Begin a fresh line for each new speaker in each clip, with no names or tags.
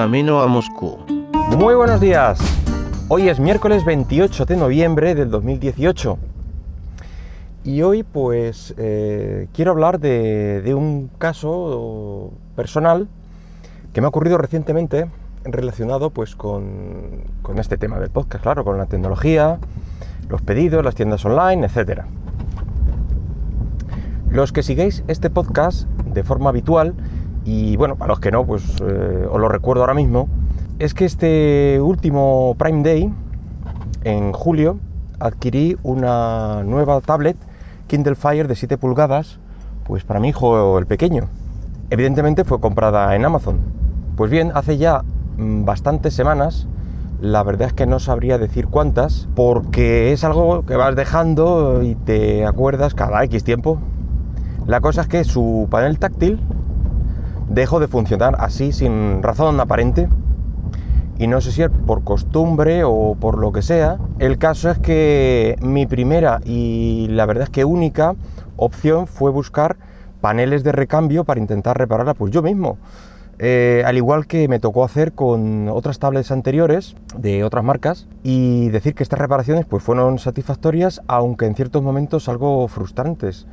camino a Moscú.
Muy buenos días. Hoy es miércoles 28 de noviembre del 2018. Y hoy pues eh, quiero hablar de, un caso personal que me ha ocurrido recientemente relacionado pues con, con, este tema del podcast, claro, con la tecnología, los pedidos, las tiendas online, etc. Los que sigáis este podcast de forma habitual, y bueno, para los que no, pues eh, os lo recuerdo ahora mismo, es que este último Prime Day, en julio, adquirí una nueva tablet Kindle Fire de 7 pulgadas, pues para mi hijo el pequeño. Evidentemente fue comprada en Amazon. Pues bien, hace ya mm, bastantes semanas, la verdad es que no sabría decir cuántas, porque es algo que vas dejando y te acuerdas cada X tiempo. La cosa es que su panel táctil dejó de funcionar así sin razón aparente y no sé si es por costumbre o por lo que sea. El caso es que mi primera y la verdad es que única opción fue buscar paneles de recambio para intentar repararla pues yo mismo. Eh, al igual que me tocó hacer con otras tablets anteriores de otras marcas y decir que estas reparaciones pues fueron satisfactorias aunque en ciertos momentos algo frustrantes.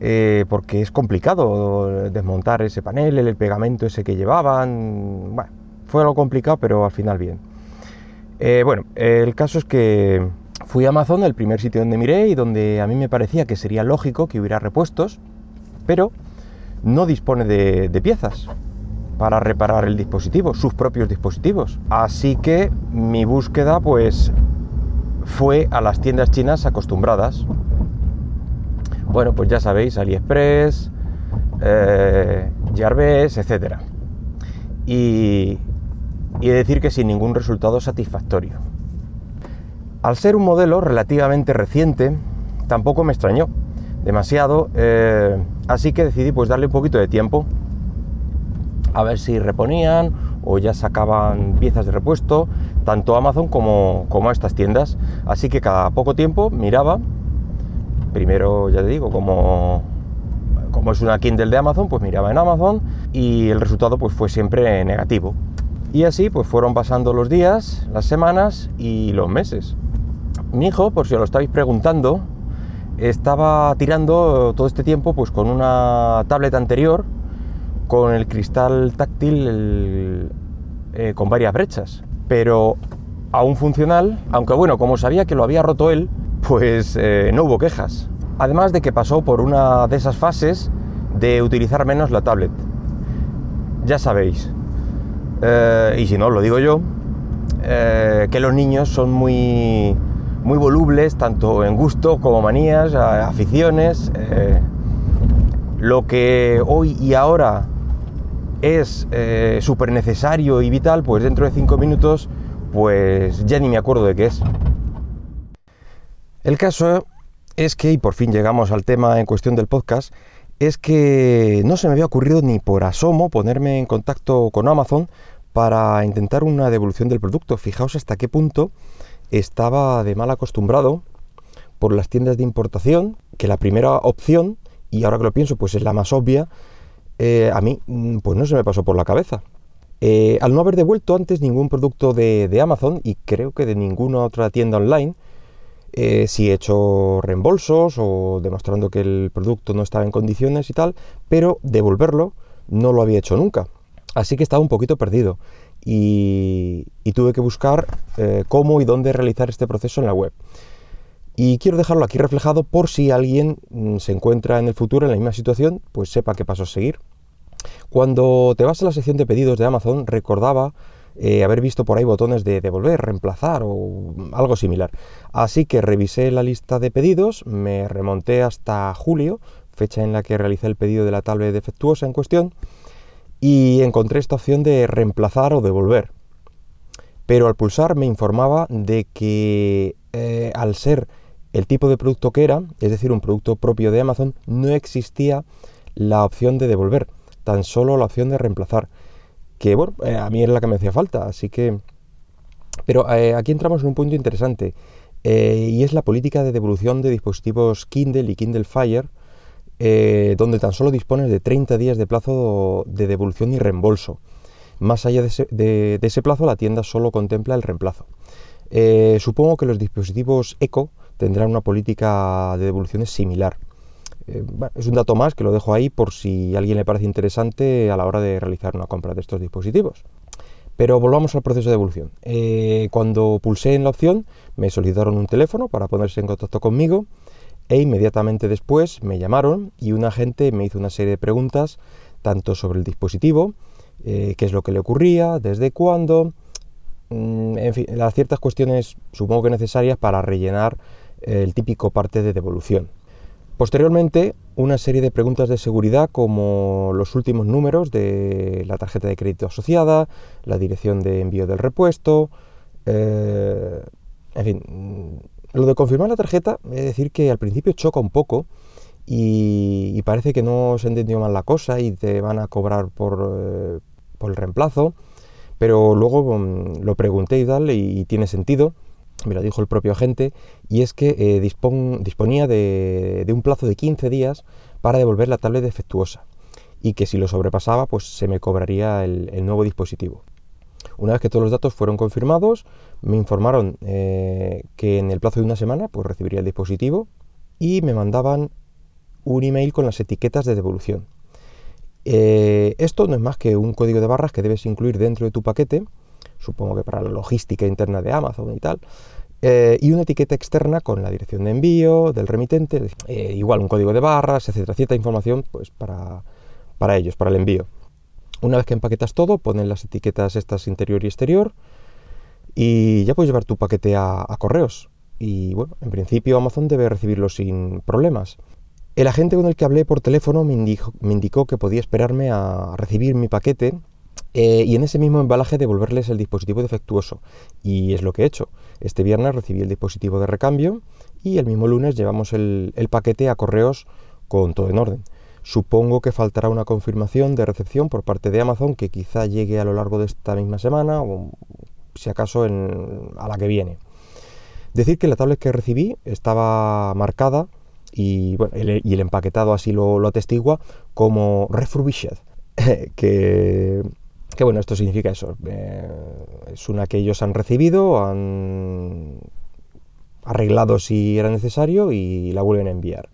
Eh, porque es complicado desmontar ese panel, el pegamento ese que llevaban. Bueno, fue algo complicado, pero al final bien. Eh, bueno, el caso es que fui a Amazon, el primer sitio donde miré y donde a mí me parecía que sería lógico que hubiera repuestos, pero no dispone de, de piezas para reparar el dispositivo, sus propios dispositivos. Así que mi búsqueda pues fue a las tiendas chinas acostumbradas, bueno, pues ya sabéis, AliExpress, eh, Jarves, etc. Y, y decir que sin ningún resultado satisfactorio. Al ser un modelo relativamente reciente, tampoco me extrañó demasiado, eh, así que decidí pues darle un poquito de tiempo a ver si reponían o ya sacaban piezas de repuesto, tanto Amazon como, como estas tiendas. Así que cada poco tiempo miraba primero, ya te digo, como, como es una Kindle de Amazon, pues miraba en Amazon y el resultado pues fue siempre negativo. Y así pues fueron pasando los días, las semanas y los meses. Mi hijo, por si os lo estáis preguntando, estaba tirando todo este tiempo pues con una tablet anterior con el cristal táctil eh, con varias brechas, pero aún funcional, aunque bueno, como sabía que lo había roto él, pues eh, no hubo quejas. Además de que pasó por una de esas fases de utilizar menos la tablet. Ya sabéis, eh, y si no, lo digo yo, eh, que los niños son muy, muy volubles, tanto en gusto como manías, aficiones. lo que hoy y ahora es súper necesario y vital, pues dentro de cinco minutos, pues ya ni me acuerdo de qué es. El caso es que, y por fin llegamos al tema en cuestión del podcast, es que no se me había ocurrido ni por asomo ponerme en contacto con Amazon para intentar una devolución del producto. Fijaos hasta qué punto estaba de mal acostumbrado por las tiendas de importación, que la primera opción, y ahora que lo pienso, pues es la más obvia, eh, a mí mm, pues no se me pasó por la cabeza. Eh, al no haber devuelto antes ningún producto de, de Amazon y creo que de ninguna otra tienda online, eh, si he hecho reembolsos o demostrando que el producto no estaba en condiciones y tal, pero devolverlo no lo había hecho nunca. Así que estaba un poquito perdido y, tuve que buscar eh, cómo y dónde realizar este proceso en la web. Y quiero dejarlo aquí reflejado por si alguien mm, se encuentra en el futuro en la misma situación, pues sepa qué paso seguir. Cuando te vas a la sección de pedidos de Amazon, recordaba eh, haber visto por ahí botones de devolver, reemplazar o algo similar. Así que revisé la lista de pedidos, me remonté hasta julio, fecha en la que realicé el pedido de la tablet defectuosa en cuestión, y encontré esta opción de reemplazar o devolver. Pero al pulsar me informaba de que eh, al ser el tipo de producto que era, es decir, un producto propio de Amazon, no existía la opción de devolver, tan solo la opción de reemplazar que bueno, eh, a mí era la que me hacía falta, así que... Pero eh, aquí entramos en un punto interesante, eh, y es la política de devolución de dispositivos Kindle y Kindle Fire, donde tan solo dispones de 30 días de plazo de devolución y reembolso. Más allá de ese, plazo, la tienda solo contempla el reemplazo. Supongo que los dispositivos Eco tendrán una política de devoluciones similar. Eh, es un dato más que lo dejo ahí por si a alguien le parece interesante a la hora de realizar una compra de estos dispositivos. Pero volvamos al proceso de devolución. Eh, cuando pulsé en la opción, me solicitaron un teléfono para ponerse en contacto conmigo e inmediatamente después me llamaron y un agente me hizo una serie de preguntas tanto sobre el dispositivo, eh, qué es lo que le ocurría, desde cuándo, mm, en fin, las ciertas cuestiones supongo que necesarias para rellenar el típico parte de devolución. Posteriormente, una serie de preguntas de seguridad como los últimos números de la tarjeta de crédito asociada, la dirección de envío del repuesto, eh, en fin, lo de confirmar la tarjeta, es decir que al principio choca un poco y, parece que no se entendió mal la cosa y te van a cobrar por, eh, el reemplazo, pero luego mm, lo pregunté y tal y tiene sentido me lo dijo el propio agente, y es que eh, disponía de, un plazo de 15 días para devolver la tablet defectuosa, y que si lo sobrepasaba, pues se me cobraría el, nuevo dispositivo. Una vez que todos los datos fueron confirmados, me informaron eh, que en el plazo de una semana pues recibiría el dispositivo y me mandaban un email con las etiquetas de devolución. Eh, esto no es más que un código de barras que debes incluir dentro de tu paquete supongo que para la logística interna de Amazon y tal, eh, y una etiqueta externa con la dirección de envío del remitente, eh, igual un código de barras, etcétera, cierta información pues para, para ellos, para el envío. Una vez que empaquetas todo, ponen las etiquetas estas interior y exterior y ya puedes llevar tu paquete a, correos. Y bueno, en principio Amazon debe recibirlo sin problemas. El agente con el que hablé por teléfono me indicó que podía esperarme a recibir mi paquete eh, y en ese mismo embalaje devolverles el dispositivo defectuoso. Y es lo que he hecho. Este viernes recibí el dispositivo de recambio y el mismo lunes llevamos el, paquete a correos con todo en orden. Supongo que faltará una confirmación de recepción por parte de Amazon que quizá llegue a lo largo de esta misma semana o si acaso a la que viene. Decir que la tablet que recibí estaba marcada y, bueno, el, y el empaquetado así lo, lo atestigua como refurbished, que que bueno, esto significa eso. Eh, es una que ellos han recibido, han arreglado si era necesario y la vuelven a enviar.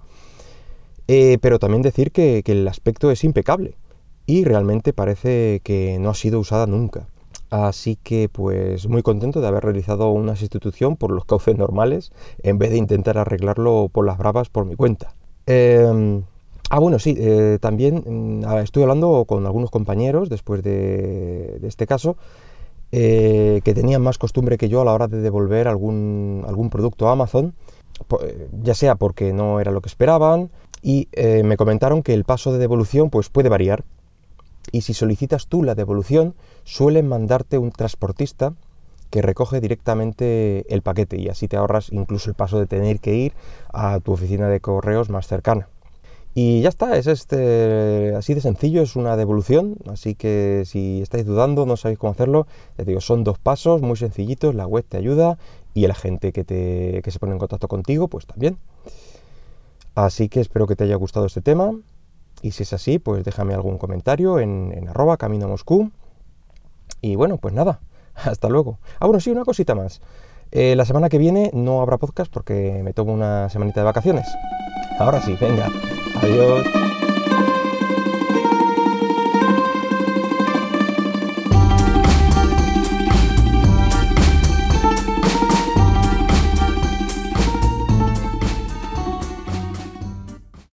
Eh, pero también decir que, el aspecto es impecable y realmente parece que no ha sido usada nunca. Así que pues muy contento de haber realizado una sustitución por los cauces normales en vez de intentar arreglarlo por las bravas por mi cuenta. Em, Ah, bueno, sí, eh, también mm, estoy hablando con algunos compañeros después de, este caso eh, que tenían más costumbre que yo a la hora de devolver algún, algún producto a Amazon, eh, ya sea porque no era lo que esperaban, y me comentaron que el paso de devolución pues, puede variar. Y si solicitas tú la devolución, suelen mandarte un transportista que recoge directamente el paquete y así te ahorras incluso el paso de tener que ir a tu oficina de correos más cercana. Y ya está, es este, así de sencillo, es una devolución, así que si estáis dudando, no sabéis cómo hacerlo, les digo, son dos pasos muy sencillitos, la web te ayuda y la gente que, te, que se pone en contacto contigo, pues también. Así que espero que te haya gustado este tema y si es así, pues déjame algún comentario en, arroba camino Moscú. Y bueno, pues nada, hasta luego. Ah, bueno, sí, una cosita más. Eh, la semana que viene no habrá podcast porque me tomo una semanita de vacaciones. Ahora sí, venga. 哎呦